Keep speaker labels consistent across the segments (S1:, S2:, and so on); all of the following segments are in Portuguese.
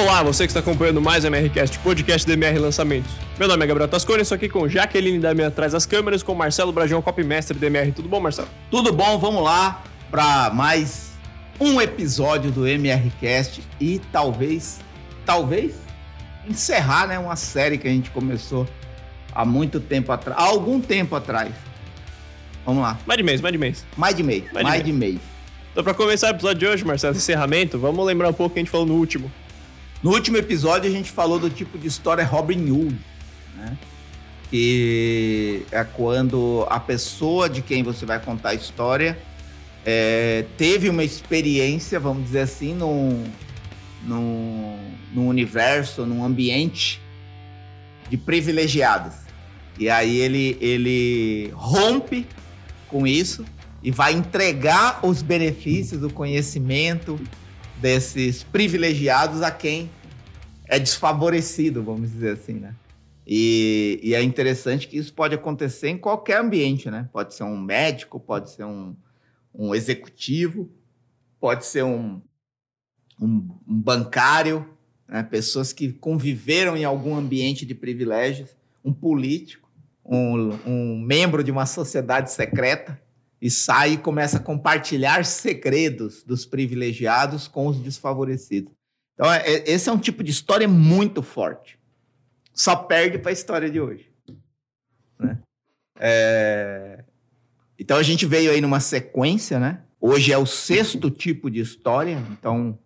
S1: Olá, você que está acompanhando mais o MRCast, podcast do MR Lançamentos. Meu nome é Gabriel Tascone, estou aqui com Jaqueline da minha atrás das câmeras, com Marcelo Brajão, copymestre do MR. Tudo bom, Marcelo?
S2: Tudo bom, vamos lá para mais um episódio do MRCast e talvez, talvez, encerrar né, uma série que a gente começou há muito tempo atrás, há algum tempo atrás. Vamos lá.
S1: Mais de mês, mais de mês.
S2: Mais de mês, mais, mais de, mês. mês.
S1: Então, para começar o episódio de hoje, Marcelo, encerramento, vamos lembrar um pouco o que a gente falou no último.
S2: No último episódio a gente falou do tipo de história Robin Hood, né? Que é quando a pessoa de quem você vai contar a história é, teve uma experiência, vamos dizer assim, num, num, num universo, num ambiente de privilegiados. E aí ele, ele rompe com isso e vai entregar os benefícios, o conhecimento, desses privilegiados a quem é desfavorecido, vamos dizer assim, né? E, e, é interessante que isso pode acontecer em qualquer ambiente, né? Pode ser um médico, pode ser um, um executivo, pode ser um, um, um bancário, né? pessoas que conviveram em algum ambiente de privilégios, um político, um, um membro de uma sociedade secreta e sai e começa a compartilhar segredos dos privilegiados com os desfavorecidos. Então, é, é esse é um tipo de história muito forte. Só perde para a história de hoje. Né? É... Então, a gente veio aí numa sequência, né? Hoje é o sexto tipo de história, então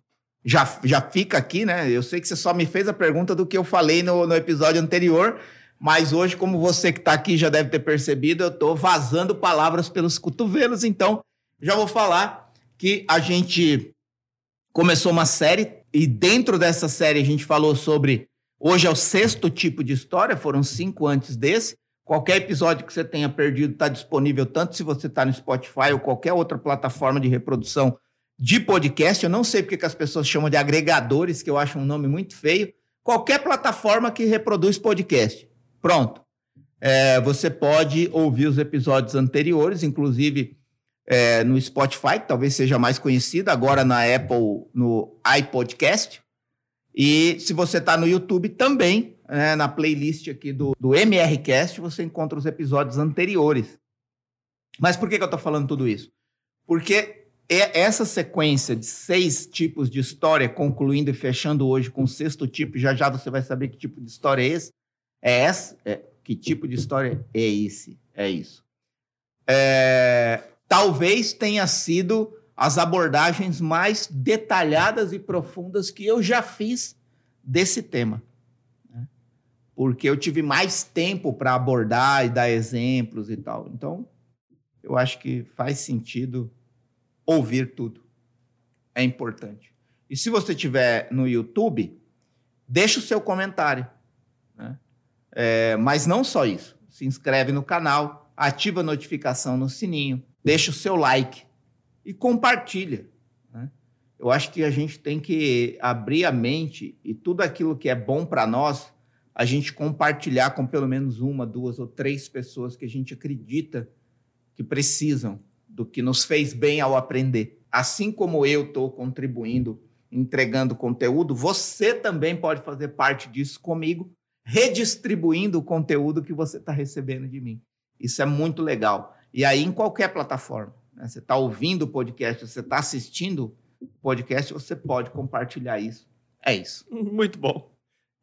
S2: já, já fica aqui, né? Eu sei que você só me fez a pergunta do que eu falei no, no episódio anterior, mas hoje, como você que está aqui já deve ter percebido, eu estou vazando palavras pelos cotovelos, então já vou falar que a gente começou uma série e dentro dessa série a gente falou sobre. Hoje é o sexto tipo de história, foram cinco antes desse. Qualquer episódio que você tenha perdido está disponível tanto se você está no Spotify ou qualquer outra plataforma de reprodução de podcast. Eu não sei porque que as pessoas chamam de agregadores, que eu acho um nome muito feio. Qualquer plataforma que reproduz podcast. Pronto. É, você pode ouvir os episódios anteriores, inclusive é, no Spotify, que talvez seja mais conhecido, agora na Apple, no iPodcast. E se você está no YouTube também, né, na playlist aqui do, do MRCast, você encontra os episódios anteriores. Mas por que, que eu estou falando tudo isso? Porque essa sequência de seis tipos de história, concluindo e fechando hoje com o sexto tipo, já já você vai saber que tipo de história é esse, é essa? É, que tipo de história é esse? É isso. É, talvez tenha sido as abordagens mais detalhadas e profundas que eu já fiz desse tema. Né? Porque eu tive mais tempo para abordar e dar exemplos e tal. Então, eu acho que faz sentido ouvir tudo. É importante. E se você estiver no YouTube, deixa o seu comentário. É, mas não só isso. Se inscreve no canal, ativa a notificação no sininho, deixa o seu like e compartilha. Né? Eu acho que a gente tem que abrir a mente e tudo aquilo que é bom para nós, a gente compartilhar com pelo menos uma, duas ou três pessoas que a gente acredita que precisam do que nos fez bem ao aprender. Assim como eu estou contribuindo, entregando conteúdo, você também pode fazer parte disso comigo redistribuindo o conteúdo que você está recebendo de mim. Isso é muito legal. E aí, em qualquer plataforma, né? você está ouvindo o podcast, você está assistindo o podcast, você pode compartilhar isso. É isso.
S1: Muito bom.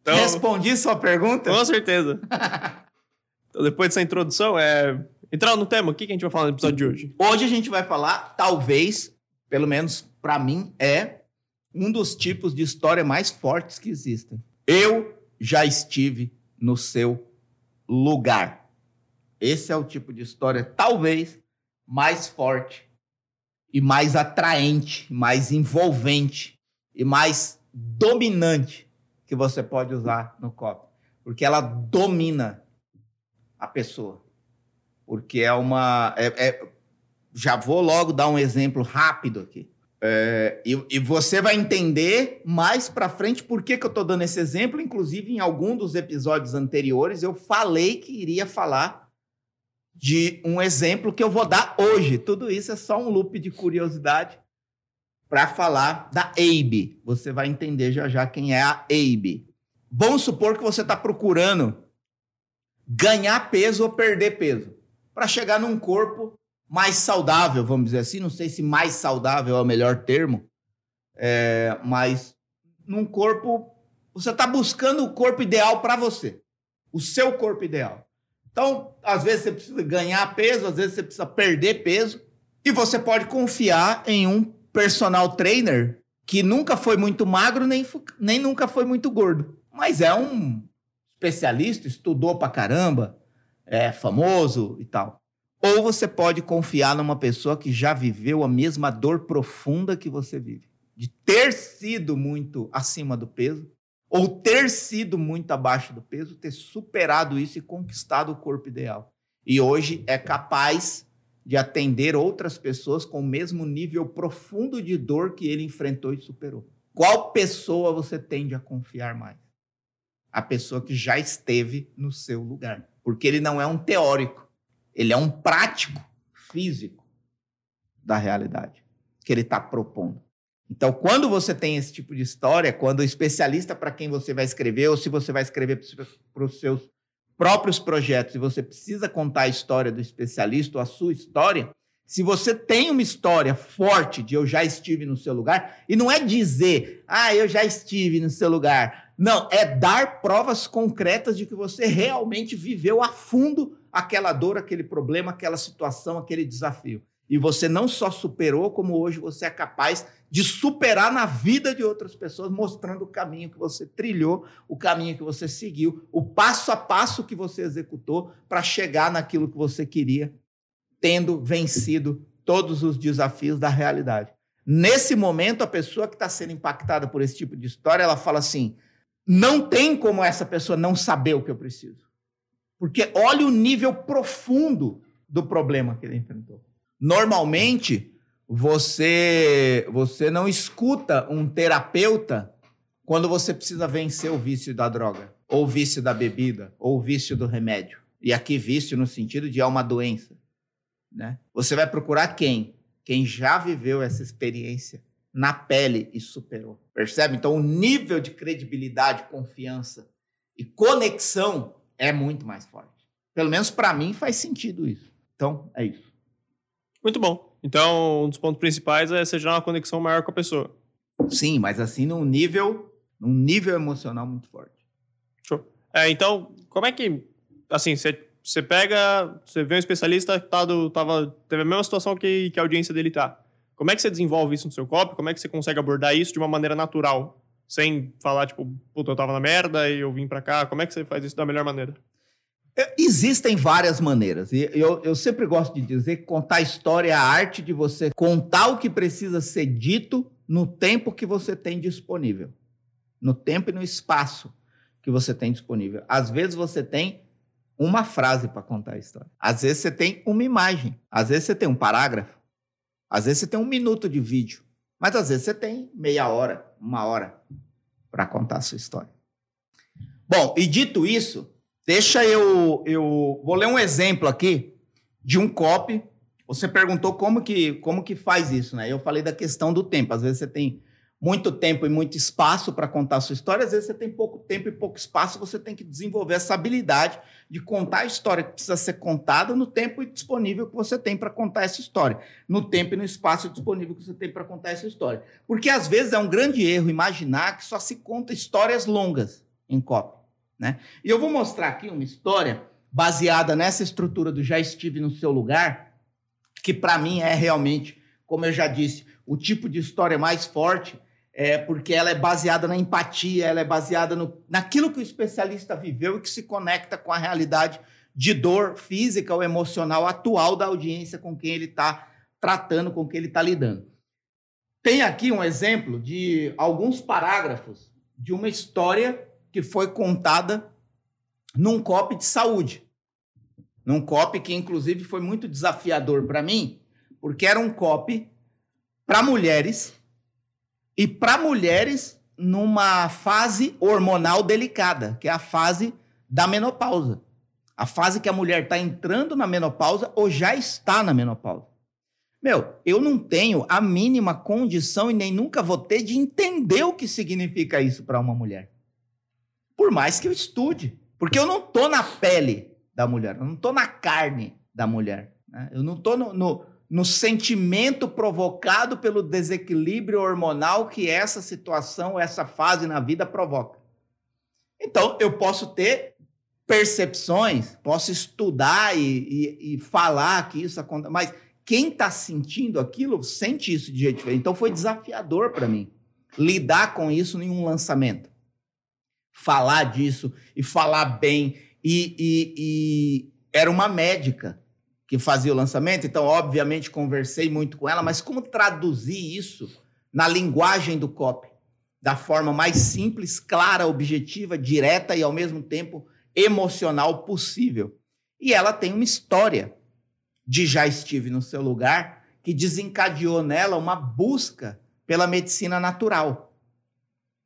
S2: Então, Respondi sua pergunta?
S1: Com certeza. então, depois dessa introdução, é entrar no tema, o que a gente vai falar no episódio de hoje?
S2: Hoje a gente vai falar, talvez, pelo menos para mim, é um dos tipos de história mais fortes que existem. Eu já estive no seu lugar. Esse é o tipo de história, talvez, mais forte e mais atraente, mais envolvente e mais dominante que você pode usar no copo. Porque ela domina a pessoa. Porque é uma. É, é, já vou logo dar um exemplo rápido aqui. É, e, e, você vai entender mais para frente por que, que eu estou dando esse exemplo. Inclusive, em algum dos episódios anteriores, eu falei que iria falar de um exemplo que eu vou dar hoje. Tudo isso é só um loop de curiosidade para falar da ABE. Você vai entender já já quem é a ABE. Vamos supor que você está procurando ganhar peso ou perder peso para chegar num corpo mais saudável, vamos dizer assim. Não sei se mais saudável é o melhor termo, é, mas num corpo. Você está buscando o corpo ideal para você, o seu corpo ideal. Então, às vezes você precisa ganhar peso, às vezes você precisa perder peso, e você pode confiar em um personal trainer que nunca foi muito magro nem, nem nunca foi muito gordo, mas é um especialista, estudou pra caramba, é famoso e tal. Ou você pode confiar numa pessoa que já viveu a mesma dor profunda que você vive, de ter sido muito acima do peso, ou ter sido muito abaixo do peso, ter superado isso e conquistado o corpo ideal. E hoje é capaz de atender outras pessoas com o mesmo nível profundo de dor que ele enfrentou e superou. Qual pessoa você tende a confiar mais? A pessoa que já esteve no seu lugar. Porque ele não é um teórico, ele é um prático físico da realidade que ele está propondo. Então, quando você tem esse tipo de história, quando o especialista para quem você vai escrever, ou se você vai escrever para os seus próprios projetos e você precisa contar a história do especialista ou a sua história, se você tem uma história forte de eu já estive no seu lugar, e não é dizer, ah, eu já estive no seu lugar. Não, é dar provas concretas de que você realmente viveu a fundo aquela dor, aquele problema, aquela situação, aquele desafio. E você não só superou, como hoje você é capaz de superar na vida de outras pessoas, mostrando o caminho que você trilhou, o caminho que você seguiu, o passo a passo que você executou para chegar naquilo que você queria, tendo vencido todos os desafios da realidade. Nesse momento, a pessoa que está sendo impactada por esse tipo de história, ela fala assim: não tem como essa pessoa não saber o que eu preciso. Porque olha o nível profundo do problema que ele enfrentou. Normalmente, você você não escuta um terapeuta quando você precisa vencer o vício da droga, ou vício da bebida, ou vício do remédio. E aqui vício no sentido de é uma doença, né? Você vai procurar quem? Quem já viveu essa experiência na pele e superou. Percebe? Então o nível de credibilidade, confiança e conexão é muito mais forte. Pelo menos para mim faz sentido isso. Então, é isso.
S1: Muito bom. Então, um dos pontos principais é você gerar uma conexão maior com a pessoa.
S2: Sim, mas assim num nível, num nível emocional muito forte.
S1: Show. É, então, como é que, assim, você, você pega, você vê um especialista que tá do, tava, teve a mesma situação que, que a audiência dele tá. Como é que você desenvolve isso no seu copy? Como é que você consegue abordar isso de uma maneira natural? Sem falar, tipo, puta, eu tava na merda e eu vim pra cá. Como é que você faz isso da melhor maneira?
S2: É, existem várias maneiras. E eu, eu sempre gosto de dizer que contar história é a arte de você contar o que precisa ser dito no tempo que você tem disponível. No tempo e no espaço que você tem disponível. Às vezes você tem uma frase para contar a história. Às vezes você tem uma imagem. Às vezes você tem um parágrafo. Às vezes você tem um minuto de vídeo. Mas às vezes você tem meia hora, uma hora para contar a sua história. Bom, e dito isso, deixa eu eu vou ler um exemplo aqui de um copy. Você perguntou como que como que faz isso, né? Eu falei da questão do tempo. Às vezes você tem muito tempo e muito espaço para contar a sua história, às vezes você tem pouco tempo e pouco espaço, você tem que desenvolver essa habilidade de contar a história que precisa ser contada no tempo disponível que você tem para contar essa história, no tempo e no espaço disponível que você tem para contar essa história. Porque às vezes é um grande erro imaginar que só se conta histórias longas em copy, né? E eu vou mostrar aqui uma história baseada nessa estrutura do já estive no seu lugar, que para mim é realmente, como eu já disse, o tipo de história mais forte é, porque ela é baseada na empatia, ela é baseada no, naquilo que o especialista viveu e que se conecta com a realidade de dor física ou emocional atual da audiência com quem ele está tratando, com quem ele está lidando. Tem aqui um exemplo de alguns parágrafos de uma história que foi contada num COP de saúde. Num COP que, inclusive, foi muito desafiador para mim, porque era um COP para mulheres e para mulheres numa fase hormonal delicada, que é a fase da menopausa. A fase que a mulher está entrando na menopausa ou já está na menopausa. Meu, eu não tenho a mínima condição e nem nunca vou ter de entender o que significa isso para uma mulher. Por mais que eu estude. Porque eu não tô na pele da mulher, eu não tô na carne da mulher. Né? Eu não tô no, no, no sentimento provocado pelo desequilíbrio hormonal que essa situação, essa fase na vida provoca. Então, eu posso ter percepções, posso estudar e, e, e falar que isso acontece, mas quem está sentindo aquilo sente isso de jeito diferente. Então, foi desafiador para mim lidar com isso em um lançamento. Falar disso e falar bem. E, e, era uma médica que fazia o lançamento, então, obviamente, conversei muito com ela, mas como traduzir isso na linguagem do copy? Da forma mais simples, clara, objetiva, direta e, ao mesmo tempo, emocional possível. E ela tem uma história de Já Estive no Seu Lugar que desencadeou nela uma busca pela medicina natural.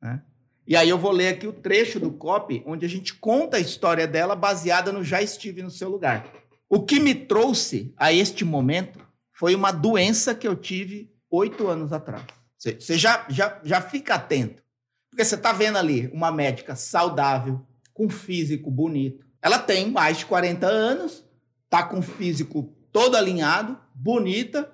S2: Né? E aí eu vou ler aqui o trecho do copy onde a gente conta a história dela baseada no Já Estive no Seu Lugar. O que me trouxe a este momento foi uma doença que eu tive oito anos atrás. Você já, já, já fica atento. Porque você está vendo ali uma médica saudável, com físico bonito. Ela tem mais de 40 anos, tá com físico todo alinhado, bonita,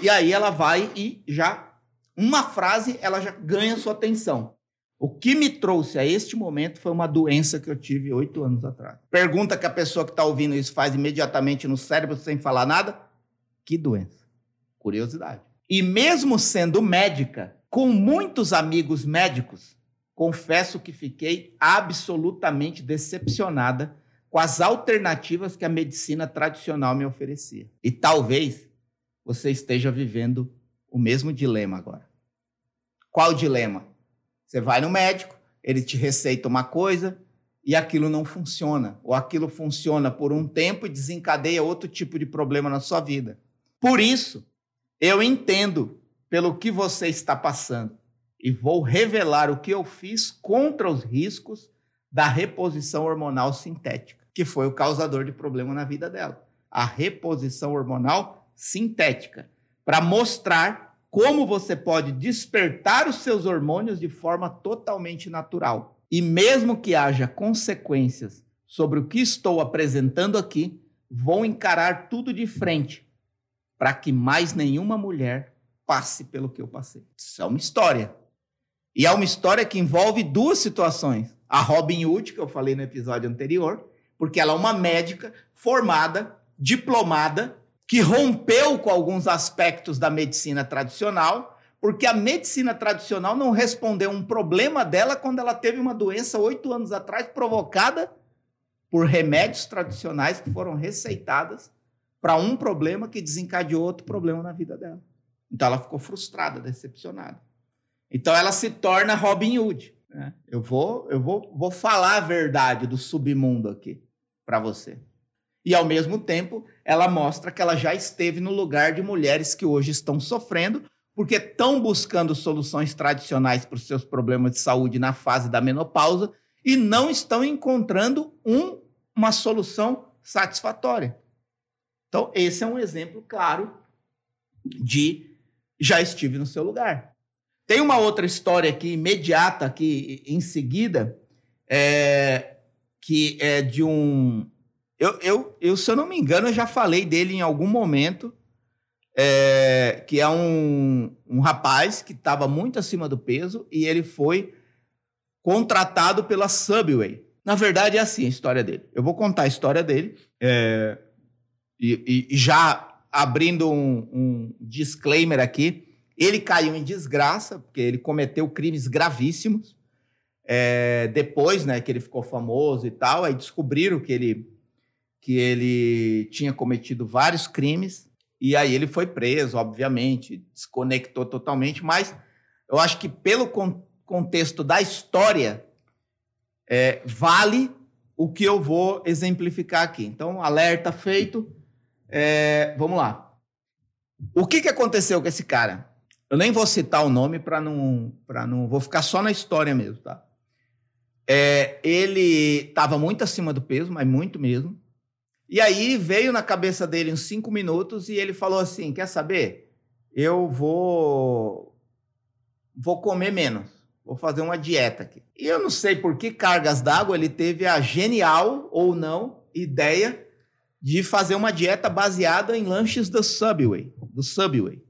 S2: e aí ela vai e já uma frase ela já ganha sua atenção. O que me trouxe a este momento foi uma doença que eu tive oito anos atrás. Pergunta que a pessoa que está ouvindo isso faz imediatamente no cérebro sem falar nada: que doença? Curiosidade. E mesmo sendo médica, com muitos amigos médicos, confesso que fiquei absolutamente decepcionada com as alternativas que a medicina tradicional me oferecia. E talvez você esteja vivendo o mesmo dilema agora. Qual o dilema? Você vai no médico, ele te receita uma coisa e aquilo não funciona, ou aquilo funciona por um tempo e desencadeia outro tipo de problema na sua vida. Por isso, eu entendo pelo que você está passando e vou revelar o que eu fiz contra os riscos da reposição hormonal sintética, que foi o causador de problema na vida dela. A reposição hormonal sintética, para mostrar como você pode despertar os seus hormônios de forma totalmente natural. E mesmo que haja consequências sobre o que estou apresentando aqui, vou encarar tudo de frente para que mais nenhuma mulher passe pelo que eu passei. Isso é uma história. E é uma história que envolve duas situações. A Robin Hood, que eu falei no episódio anterior, porque ela é uma médica formada, diplomada, que rompeu com alguns aspectos da medicina tradicional, porque a medicina tradicional não respondeu um problema dela quando ela teve uma doença oito anos atrás provocada por remédios tradicionais que foram receitadas para um problema que desencadeou outro problema na vida dela. Então ela ficou frustrada, decepcionada. Então ela se torna Robin Hood. Né? Eu vou, eu vou, vou falar a verdade do submundo aqui para você. E ao mesmo tempo, ela mostra que ela já esteve no lugar de mulheres que hoje estão sofrendo porque estão buscando soluções tradicionais para os seus problemas de saúde na fase da menopausa e não estão encontrando um, uma solução satisfatória. Então, esse é um exemplo claro de já estive no seu lugar. Tem uma outra história aqui, imediata, aqui em seguida, é, que é de um. Eu, eu, eu, se eu não me engano, eu já falei dele em algum momento, é, que é um, um rapaz que estava muito acima do peso e ele foi contratado pela Subway. Na verdade, é assim a história dele. Eu vou contar a história dele. É, e, e, já abrindo um, um disclaimer aqui, ele caiu em desgraça, porque ele cometeu crimes gravíssimos. É, depois, né, que ele ficou famoso e tal, aí descobriram que ele, que ele tinha cometido vários crimes. E aí ele foi preso, obviamente, desconectou totalmente. Mas eu acho que pelo con contexto da história, é, vale o que eu vou exemplificar aqui. Então, alerta feito. É, vamos lá. O que, que aconteceu com esse cara? Eu nem vou citar o nome para não, para não. Vou ficar só na história mesmo, tá? É, ele estava muito acima do peso, mas muito mesmo. E aí veio na cabeça dele uns cinco minutos e ele falou assim: quer saber? Eu vou. Vou comer menos. Vou fazer uma dieta aqui. E eu não sei por que cargas d'água ele teve a genial ou não ideia de fazer uma dieta baseada em lanches do Subway, do Subway.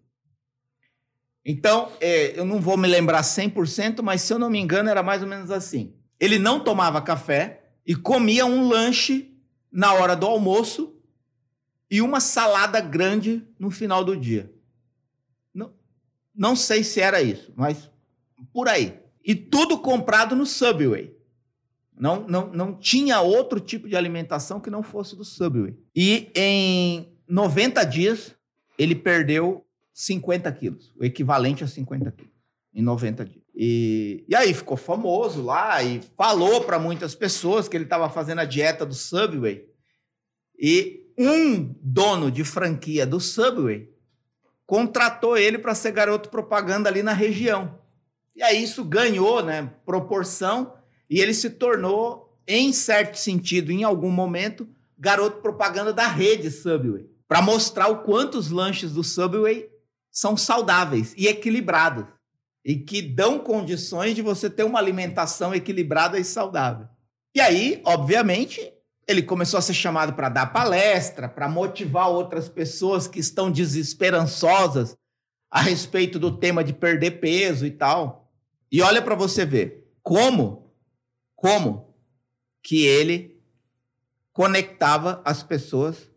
S2: Então, é, eu não vou me lembrar 100%, mas se eu não me engano, era mais ou menos assim. Ele não tomava café e comia um lanche na hora do almoço e uma salada grande no final do dia. Não, não sei se era isso, mas por aí. E tudo comprado no Subway. Não, não, não tinha outro tipo de alimentação que não fosse do Subway. E em 90 dias, ele perdeu 50 quilos, o equivalente a 50 quilos, em 90 dias. E, e aí ficou famoso lá e falou para muitas pessoas que ele estava fazendo a dieta do Subway. E um dono de franquia do Subway contratou ele para ser garoto propaganda ali na região. E aí isso ganhou né, proporção e ele se tornou, em certo sentido, em algum momento, garoto propaganda da rede Subway, para mostrar o quanto os lanches do Subway são saudáveis e equilibrados e que dão condições de você ter uma alimentação equilibrada e saudável. E aí, obviamente, ele começou a ser chamado para dar palestra, para motivar outras pessoas que estão desesperançosas a respeito do tema de perder peso e tal. E olha para você ver como como que ele conectava as pessoas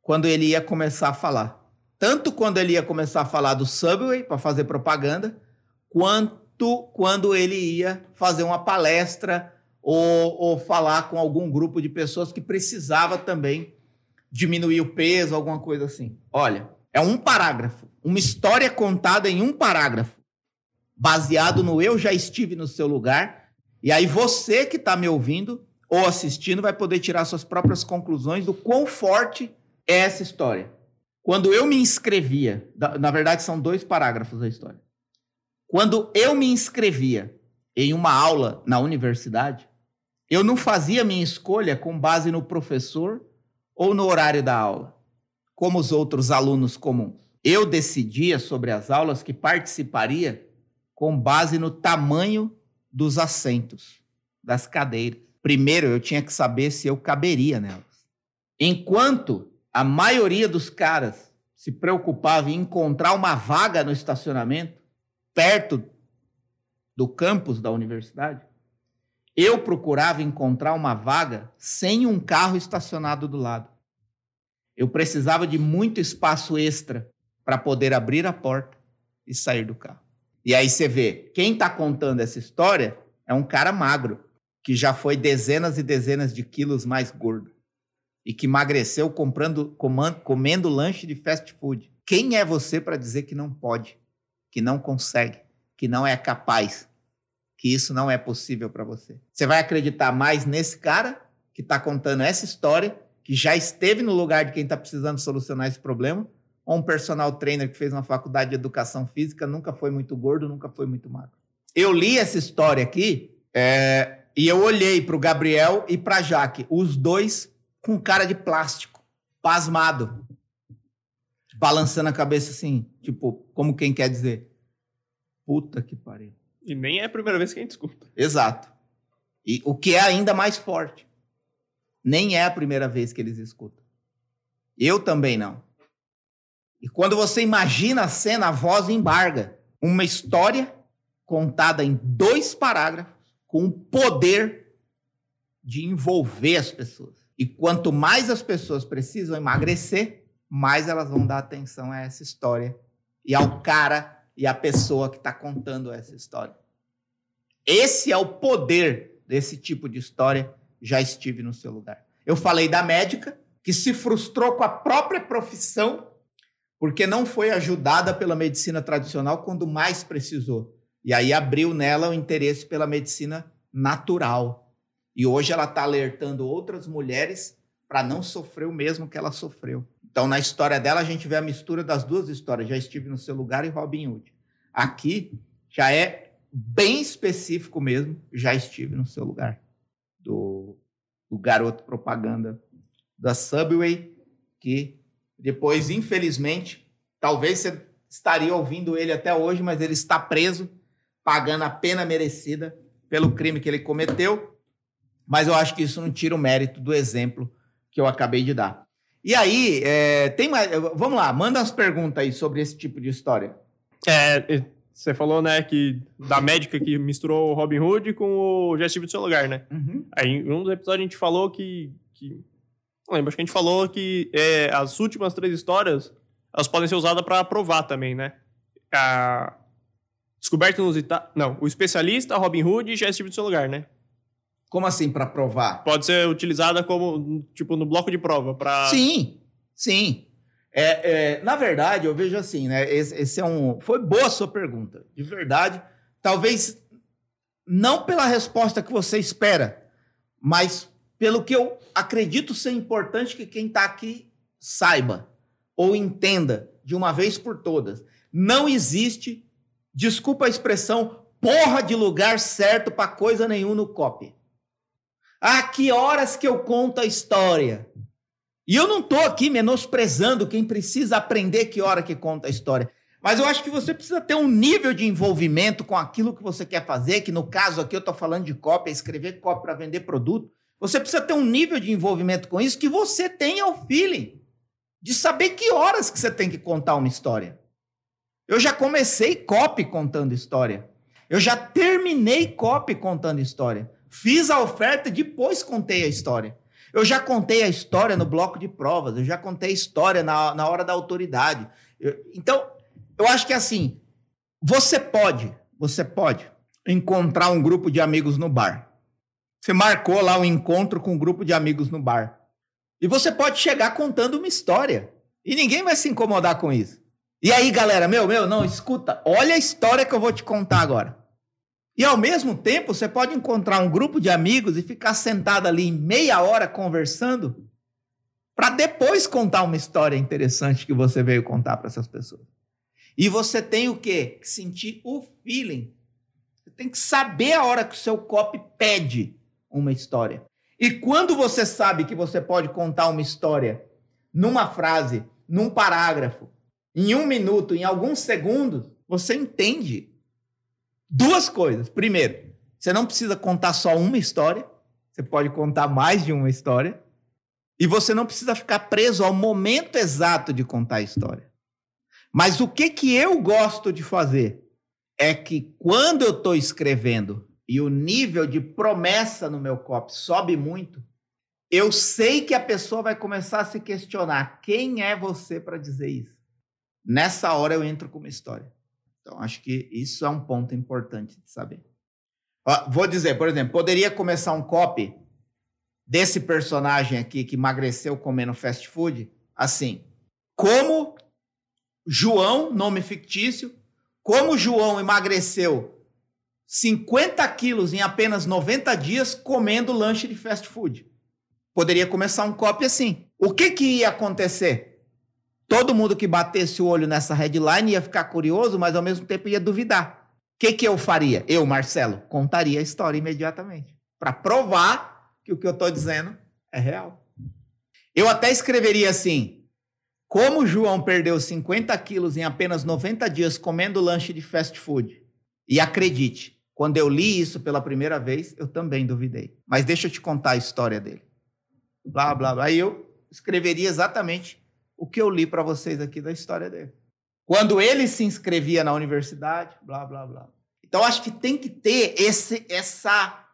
S2: quando ele ia começar a falar. Tanto quando ele ia começar a falar do Subway para fazer propaganda, quanto quando ele ia fazer uma palestra ou, ou falar com algum grupo de pessoas que precisava também diminuir o peso, alguma coisa assim. Olha, é um parágrafo, uma história contada em um parágrafo, baseado no eu já estive no seu lugar e aí você que está me ouvindo ou assistindo vai poder tirar suas próprias conclusões do quão forte é essa história. Quando eu me inscrevia, na verdade são dois parágrafos da história. Quando eu me inscrevia em uma aula na universidade, eu não fazia minha escolha com base no professor ou no horário da aula, como os outros alunos comuns. Eu decidia sobre as aulas que participaria com base no tamanho dos assentos, das cadeiras. Primeiro, eu tinha que saber se eu caberia nelas. Enquanto a maioria dos caras se preocupava em encontrar uma vaga no estacionamento, perto do campus da universidade, eu procurava encontrar uma vaga sem um carro estacionado do lado. Eu precisava de muito espaço extra para poder abrir a porta e sair do carro. E aí você vê, quem está contando essa história é um cara magro, que já foi dezenas e dezenas de quilos mais gordo e que emagreceu comprando, comando, comendo lanche de fast food. Quem é você para dizer que não pode, que não consegue, que não é capaz, que isso não é possível para você? Você vai acreditar mais nesse cara que está contando essa história, que já esteve no lugar de quem está precisando solucionar esse problema, ou um personal trainer que fez uma faculdade de educação física, nunca foi muito gordo, nunca foi muito magro. Eu li essa história aqui é, e eu olhei para o Gabriel e para a Jaque, os dois com cara de plástico, pasmado, balançando a cabeça assim, tipo, como quem quer dizer, puta que pariu.
S1: E nem é a primeira vez que a gente escuta.
S2: Exato. E o que é ainda mais forte, nem é a primeira vez que eles escutam. Eu também não. E quando você imagina a cena, a voz embarga. Uma história contada em dois parágrafos, com o poder de envolver as pessoas. E quanto mais as pessoas precisam emagrecer, mais elas vão dar atenção a essa história e ao cara e à pessoa que está contando essa história. Esse é o poder desse tipo de história. Já estive no seu lugar. Eu falei da médica que se frustrou com a própria profissão porque não foi ajudada pela medicina tradicional quando mais precisou. E aí abriu nela o interesse pela medicina natural. E hoje ela está alertando outras mulheres para não sofrer o mesmo que ela sofreu. Então, na história dela, a gente vê a mistura das duas histórias. Já estive no seu lugar e Robin Hood. Aqui já é bem específico mesmo. Já estive no seu lugar. Do, do garoto propaganda da Subway, que depois, infelizmente, talvez você estaria ouvindo ele até hoje, mas ele está preso, pagando a pena merecida pelo crime que ele cometeu. Mas eu acho que isso não tira o mérito do exemplo que eu acabei de dar. E aí, é, tem mais. Vamos lá, manda as perguntas aí sobre esse tipo de história.
S1: É, você falou, né, que da médica que misturou o Robin Hood com o Já Estive do Seu Lugar, né? Uhum. Aí, em um dos episódios, a gente falou que. que não lembro, acho que a gente falou que é, as últimas três histórias elas podem ser usadas para provar também, né? A descoberta inusitada. Não, o especialista, Robin Hood e Já Estive do Seu Lugar, né?
S2: Como assim para provar?
S1: Pode ser utilizada como, tipo, no bloco de prova. Pra...
S2: Sim, sim. É, é, na verdade, eu vejo assim, né? Esse, esse, é um. Foi boa a sua pergunta. De verdade. Talvez não pela resposta que você espera, mas pelo que eu acredito ser importante que quem está aqui saiba ou entenda de uma vez por todas. Não existe, desculpa a expressão, porra de lugar certo para coisa nenhuma no copy. Ah, que horas que eu conto a história? E eu não estou aqui menosprezando quem precisa aprender que hora que conta a história. Mas eu acho que você precisa ter um nível de envolvimento com aquilo que você quer fazer, que no caso aqui eu estou falando de cópia, escrever cópia para vender produto. Você precisa ter um nível de envolvimento com isso que você tenha o feeling de saber que horas que você tem que contar uma história. Eu já comecei copy contando história. Eu já terminei copy contando história. Fiz a oferta e depois contei a história. Eu já contei a história no bloco de provas, eu já contei a história na, na hora da autoridade. Eu, então, eu acho que assim, você pode, você pode encontrar um grupo de amigos no bar. Você marcou lá um encontro com um grupo de amigos no bar. E você pode chegar contando uma história. E ninguém vai se incomodar com isso. E aí, galera, meu, meu, não, escuta, olha a história que eu vou te contar agora. E ao mesmo tempo, você pode encontrar um grupo de amigos e ficar sentado ali meia hora conversando para depois contar uma história interessante que você veio contar para essas pessoas. E você tem o quê? Que sentir o feeling. Você tem que saber a hora que o seu copy pede uma história. E quando você sabe que você pode contar uma história numa frase, num parágrafo, em um minuto, em alguns segundos, você entende Duas coisas. Primeiro, você não precisa contar só uma história, você pode contar mais de uma história. E você não precisa ficar preso ao momento exato de contar a história. Mas o que, que eu gosto de fazer é que quando eu estou escrevendo e o nível de promessa no meu copy sobe muito, eu sei que a pessoa vai começar a se questionar: quem é você para dizer isso? Nessa hora eu entro com uma história. Então, acho que isso é um ponto importante de saber. vou dizer, por exemplo, poderia começar um copy desse personagem aqui que emagreceu comendo fast food, assim, como João, nome fictício, como João emagreceu 50 quilos em apenas 90 dias comendo lanche de fast food. Poderia começar um copy assim. O que, que ia acontecer? Todo mundo que batesse o olho nessa headline ia ficar curioso, mas ao mesmo tempo ia duvidar. O que, que eu faria? Eu, Marcelo, contaria a história imediatamente. Para provar que o que eu estou dizendo é real. Eu até escreveria assim: como João perdeu 50 quilos em apenas 90 dias comendo lanche de fast food. E acredite, quando eu li isso pela primeira vez, eu também duvidei. Mas deixa eu te contar a história dele. Blá, blá, blá. Aí eu escreveria exatamente o que eu li para vocês aqui da história dele. Quando ele se inscrevia na universidade, blá, blá, blá. Então, acho que tem que ter esse, essa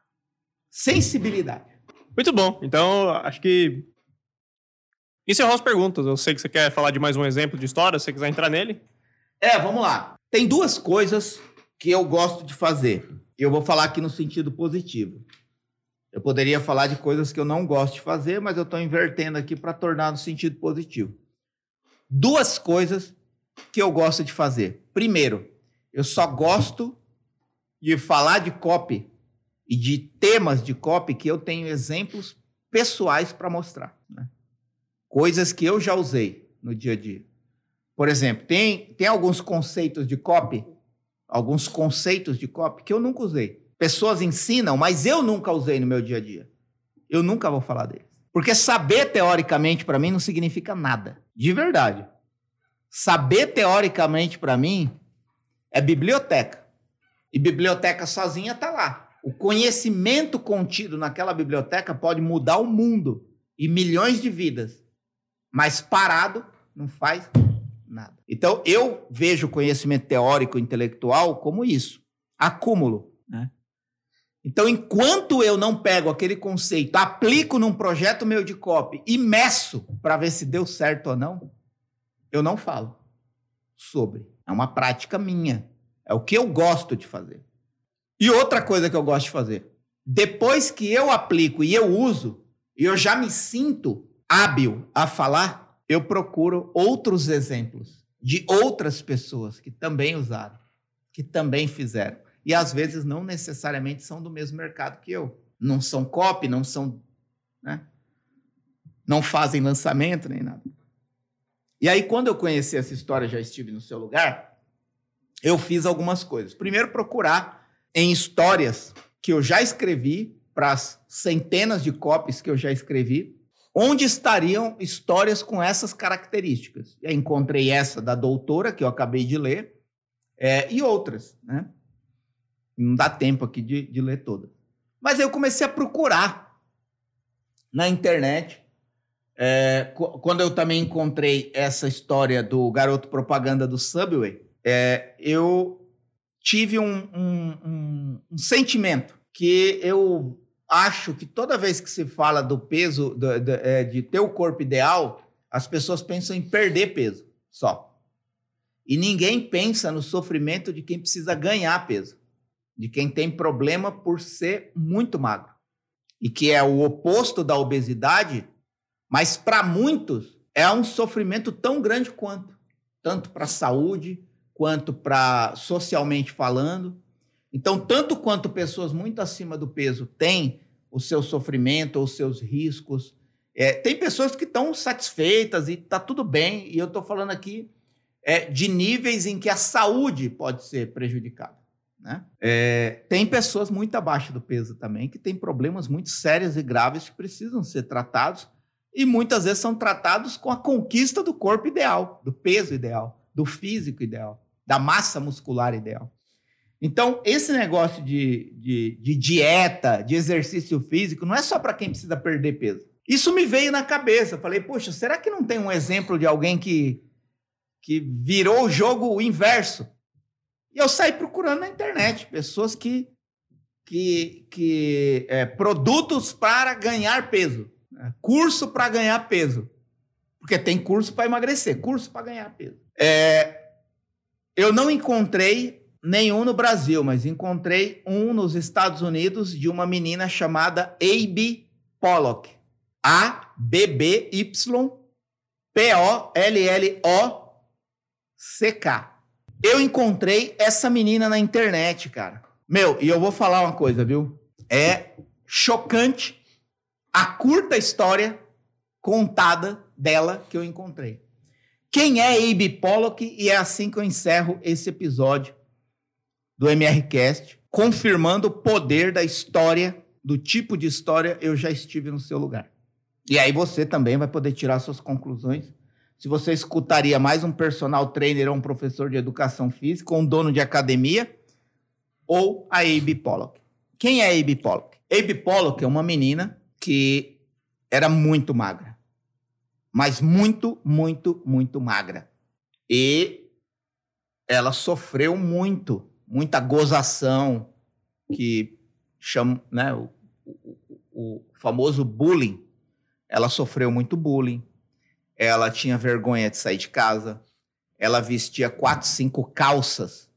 S2: sensibilidade.
S1: Muito bom. Então, acho que encerrou as perguntas. Eu sei que você quer falar de mais um exemplo de história, se você quiser entrar nele.
S2: É, vamos lá. Tem duas coisas que eu gosto de fazer. Eu vou falar aqui no sentido positivo. Eu poderia falar de coisas que eu não gosto de fazer, mas eu estou invertendo aqui para tornar no sentido positivo duas coisas que eu gosto de fazer. Primeiro, eu só gosto de falar de copy e de temas de copy que eu tenho exemplos pessoais para mostrar. Né? Coisas que eu já usei no dia a dia. Por exemplo, tem, tem alguns conceitos de copy, alguns conceitos de copy que eu nunca usei. Pessoas ensinam, mas eu nunca usei no meu dia a dia. Eu nunca vou falar deles. Porque saber teoricamente para mim não significa nada, de verdade. Saber teoricamente para mim é biblioteca. E biblioteca sozinha está lá. O conhecimento contido naquela biblioteca pode mudar o mundo e milhões de vidas. Mas parado não faz nada. Então eu vejo o conhecimento teórico intelectual como isso, acúmulo. Né? Então, enquanto eu não pego aquele conceito, aplico num projeto meu de copy e meço para ver se deu certo ou não, eu não falo sobre. É uma prática minha. É o que eu gosto de fazer. E outra coisa que eu gosto de fazer. Depois que eu aplico e eu uso, e eu já me sinto hábil a falar, eu procuro outros exemplos de outras pessoas que também usaram, que também fizeram. E às vezes não necessariamente são do mesmo mercado que eu. Não são copy, não são. Né? Não fazem lançamento nem nada. E aí, quando eu conheci essa história, já estive no seu lugar, eu fiz algumas coisas. Primeiro, procurar em histórias que eu já escrevi, para as centenas de copies que eu já escrevi, onde estariam histórias com essas características. Eu encontrei essa da doutora, que eu acabei de ler, é, e outras. Né? Não dá tempo aqui de, de ler todas. Mas eu comecei a procurar na internet. É, quando eu também encontrei essa história do garoto propaganda do Subway, é, eu tive um, um, um, um, sentimento que eu acho que toda vez que se fala do peso, do, do, é, de ter o corpo ideal, as pessoas pensam em perder peso só. E ninguém pensa no sofrimento de quem precisa ganhar peso, de quem tem problema por ser muito magro. E que é o oposto da obesidade, mas para muitos é um sofrimento tão grande quanto, tanto para a saúde, quanto para socialmente falando. Então, tanto quanto pessoas muito acima do peso têm o seu sofrimento os seus riscos, é, tem pessoas que estão satisfeitas e está tudo bem, e eu estou falando aqui é, de níveis em que a saúde pode ser prejudicada. Né? É, tem pessoas muito abaixo do peso também que têm problemas muito sérios e graves que precisam ser tratados e muitas vezes são tratados com a conquista do corpo ideal, do peso ideal, do físico ideal da massa muscular ideal. Então, esse negócio de, de, de dieta, de exercício físico, não é só para quem precisa perder peso. Isso me veio na cabeça. Falei, poxa, será que não tem um exemplo de alguém que, que virou o jogo inverso? E eu saí procurando na internet pessoas que. que, que é, produtos para ganhar peso. Né? Curso para ganhar peso. Porque tem curso para emagrecer, curso para ganhar peso. É, eu não encontrei nenhum no Brasil, mas encontrei um nos Estados Unidos de uma menina chamada Abe Pollock. A-B-B-Y-P-O-L-L-O-C-K. Eu encontrei essa menina na internet, cara. Meu, e eu vou falar uma coisa, viu? É chocante a curta história contada dela que eu encontrei. Quem é Abe Pollock? E é assim que eu encerro esse episódio do MRCast, confirmando o poder da história, do tipo de história eu já estive no seu lugar. E aí você também vai poder tirar suas conclusões. Se você escutaria mais um personal trainer ou um professor de educação física, ou um dono de academia, ou a Abe Pollock. Quem é Abe Pollock? Abe Pollock é uma menina que era muito magra mas muito, muito, muito magra. E ela sofreu muito, muita gozação, que chama, né, o, o, o famoso bullying. Ela sofreu muito bullying. Ela tinha vergonha de sair de casa. Ela vestia quatro, cinco calças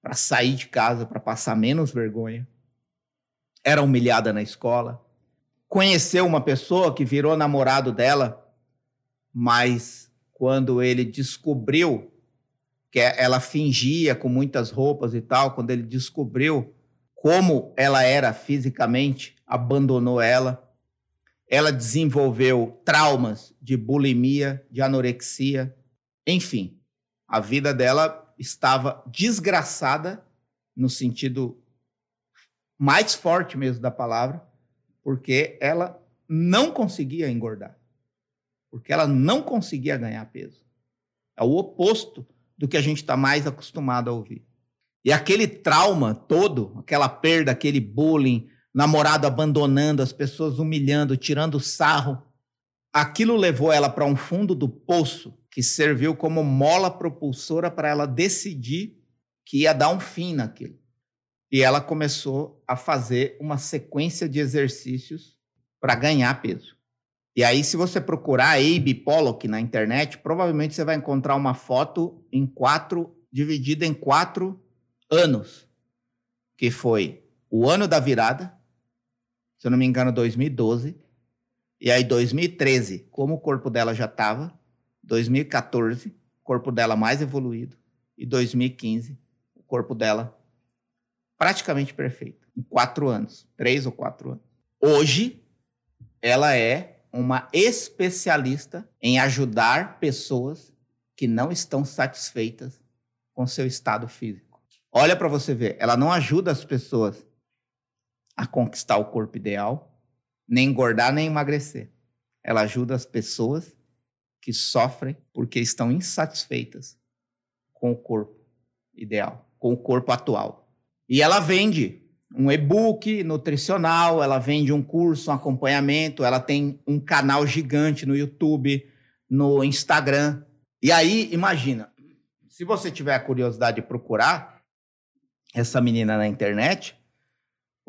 S2: para sair de casa, para passar menos vergonha. Era humilhada na escola. Conheceu uma pessoa que virou namorado dela mas quando ele descobriu que ela fingia com muitas roupas e tal, quando ele descobriu como ela era fisicamente, abandonou ela. Ela desenvolveu traumas de bulimia, de anorexia, enfim, a vida dela estava desgraçada no sentido mais forte mesmo da palavra, porque ela não conseguia engordar. Porque ela não conseguia ganhar peso. É o oposto do que a gente está mais acostumado a ouvir. E aquele trauma todo, aquela perda, aquele bullying, namorado abandonando, as pessoas humilhando, tirando sarro, aquilo levou ela para um fundo do poço que serviu como mola propulsora para ela decidir que ia dar um fim naquilo. E ela começou a fazer uma sequência de exercícios para ganhar peso. E aí, se você procurar Abe Pollock na internet, provavelmente você vai encontrar uma foto em quatro, dividida em quatro anos, que foi o ano da virada, se eu não me engano, 2012, e aí 2013, como o corpo dela já estava, 2014, corpo dela mais evoluído, e 2015, o corpo dela praticamente perfeito, em quatro anos, três ou quatro anos. Hoje, ela é uma especialista em ajudar pessoas que não estão satisfeitas com seu estado físico. Olha para você ver, ela não ajuda as pessoas a conquistar o corpo ideal, nem engordar, nem emagrecer. Ela ajuda as pessoas que sofrem porque estão insatisfeitas com o corpo ideal, com o corpo atual. E ela vende um e-book nutricional, ela vende um curso, um acompanhamento, ela tem um canal gigante no YouTube, no Instagram. E aí, imagina, se você tiver a curiosidade de procurar, essa menina na internet,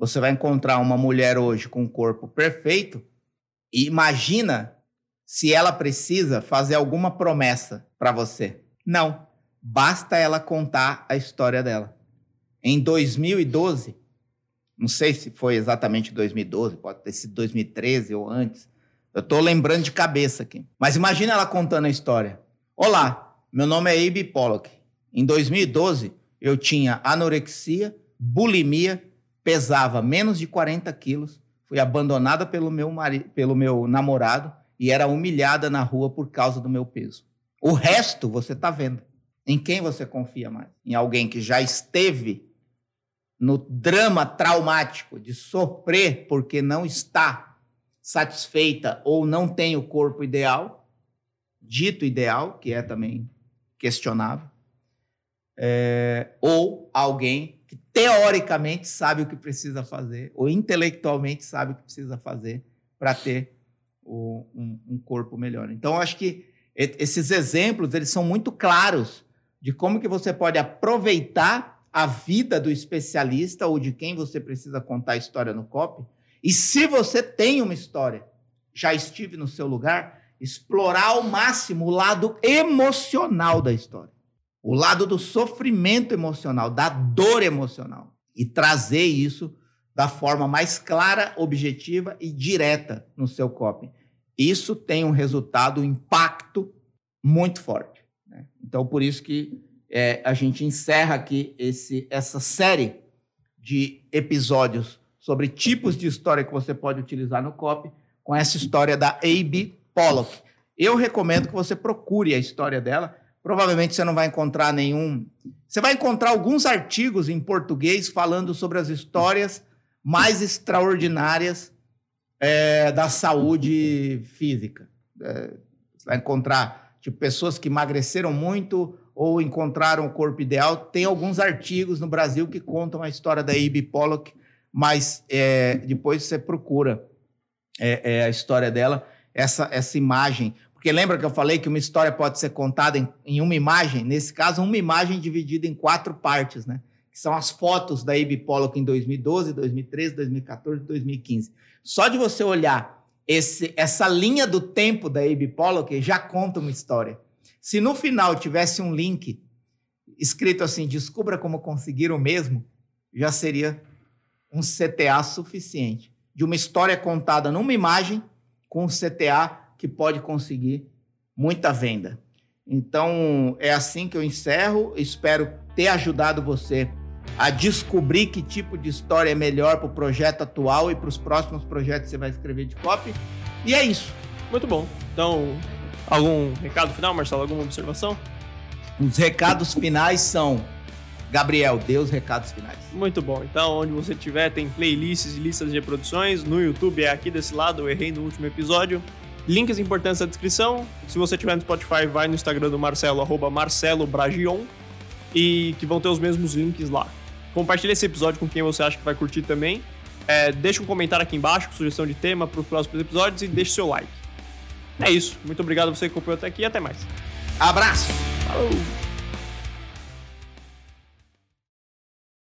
S2: você vai encontrar uma mulher hoje com um corpo perfeito e imagina se ela precisa fazer alguma promessa para você. Não, basta ela contar a história dela. Em 2012, não sei se foi exatamente 2012, pode ter sido 2013 ou antes. Eu estou lembrando de cabeça aqui. Mas imagina ela contando a história. Olá, meu nome é Abe Pollock. Em 2012, eu tinha anorexia, bulimia, pesava menos de 40 quilos, fui abandonada pelo meu, pelo meu namorado e era humilhada na rua por causa do meu peso. O resto você está vendo. Em quem você confia mais? Em alguém que já esteve no drama traumático de sofrer porque não está satisfeita ou não tem o corpo ideal, dito ideal, que é também questionável, é, ou alguém que teoricamente sabe o que precisa fazer, ou intelectualmente sabe o que precisa fazer para ter o, um, um, corpo melhor. Então, acho que esses exemplos eles são muito claros de como que você pode aproveitar a vida do especialista ou de quem você precisa contar a história no COP. E se você tem uma história, já estive no seu lugar, explorar ao máximo o lado emocional da história o lado do sofrimento emocional, da dor emocional, e trazer isso da forma mais clara, objetiva e direta no seu copy. Isso tem um resultado, um impacto muito forte. Né? Então, por isso que é, a gente encerra aqui esse, essa série de episódios sobre tipos de história que você pode utilizar no copy, com essa história da A.B. Pollock. Eu recomendo que você procure a história dela Provavelmente você não vai encontrar nenhum. Você vai encontrar alguns artigos em português falando sobre as histórias mais extraordinárias é, da saúde física. É, você vai encontrar tipo, pessoas que emagreceram muito ou encontraram o corpo ideal. Tem alguns artigos no Brasil que contam a história da Ibi Pollock, mas é, depois você procura é, é, a história dela, essa, essa imagem. Porque lembra que eu falei que uma história pode ser contada em, em uma imagem? Nesse caso, uma imagem dividida em quatro partes, né? Que são as fotos da Abe Pollock em 2012, 2013, 2014 e 2015. Só de você olhar esse, essa linha do tempo da Abe Pollock já conta uma história. Se no final tivesse um link escrito assim, descubra como conseguir o mesmo, já seria um CTA suficiente. De uma história contada numa imagem com um CTA que pode conseguir muita venda. Então, é assim que eu encerro. Espero ter ajudado você a descobrir que tipo de história é melhor para o projeto atual e para os próximos projetos que você vai escrever de copy. E é isso.
S1: Muito bom. Então, algum recado final, Marcelo? Alguma observação?
S2: Os recados finais são: Gabriel, dê os recados finais.
S1: Muito bom. Então, onde você tiver, tem playlists e listas de reproduções. No YouTube é aqui desse lado, eu errei no último episódio. Links importantes na descrição. Se você tiver no Spotify, vai no Instagram do Marcelo, arroba Marcelo Bragion, e que vão ter os mesmos links lá. Compartilhe esse episódio com quem você acha que vai curtir também. É, deixa um comentário aqui embaixo com sugestão de tema para os próximos episódios e deixe seu like. É isso. Muito obrigado a você que acompanhou até aqui e até mais.
S2: Abraço!
S1: Falou!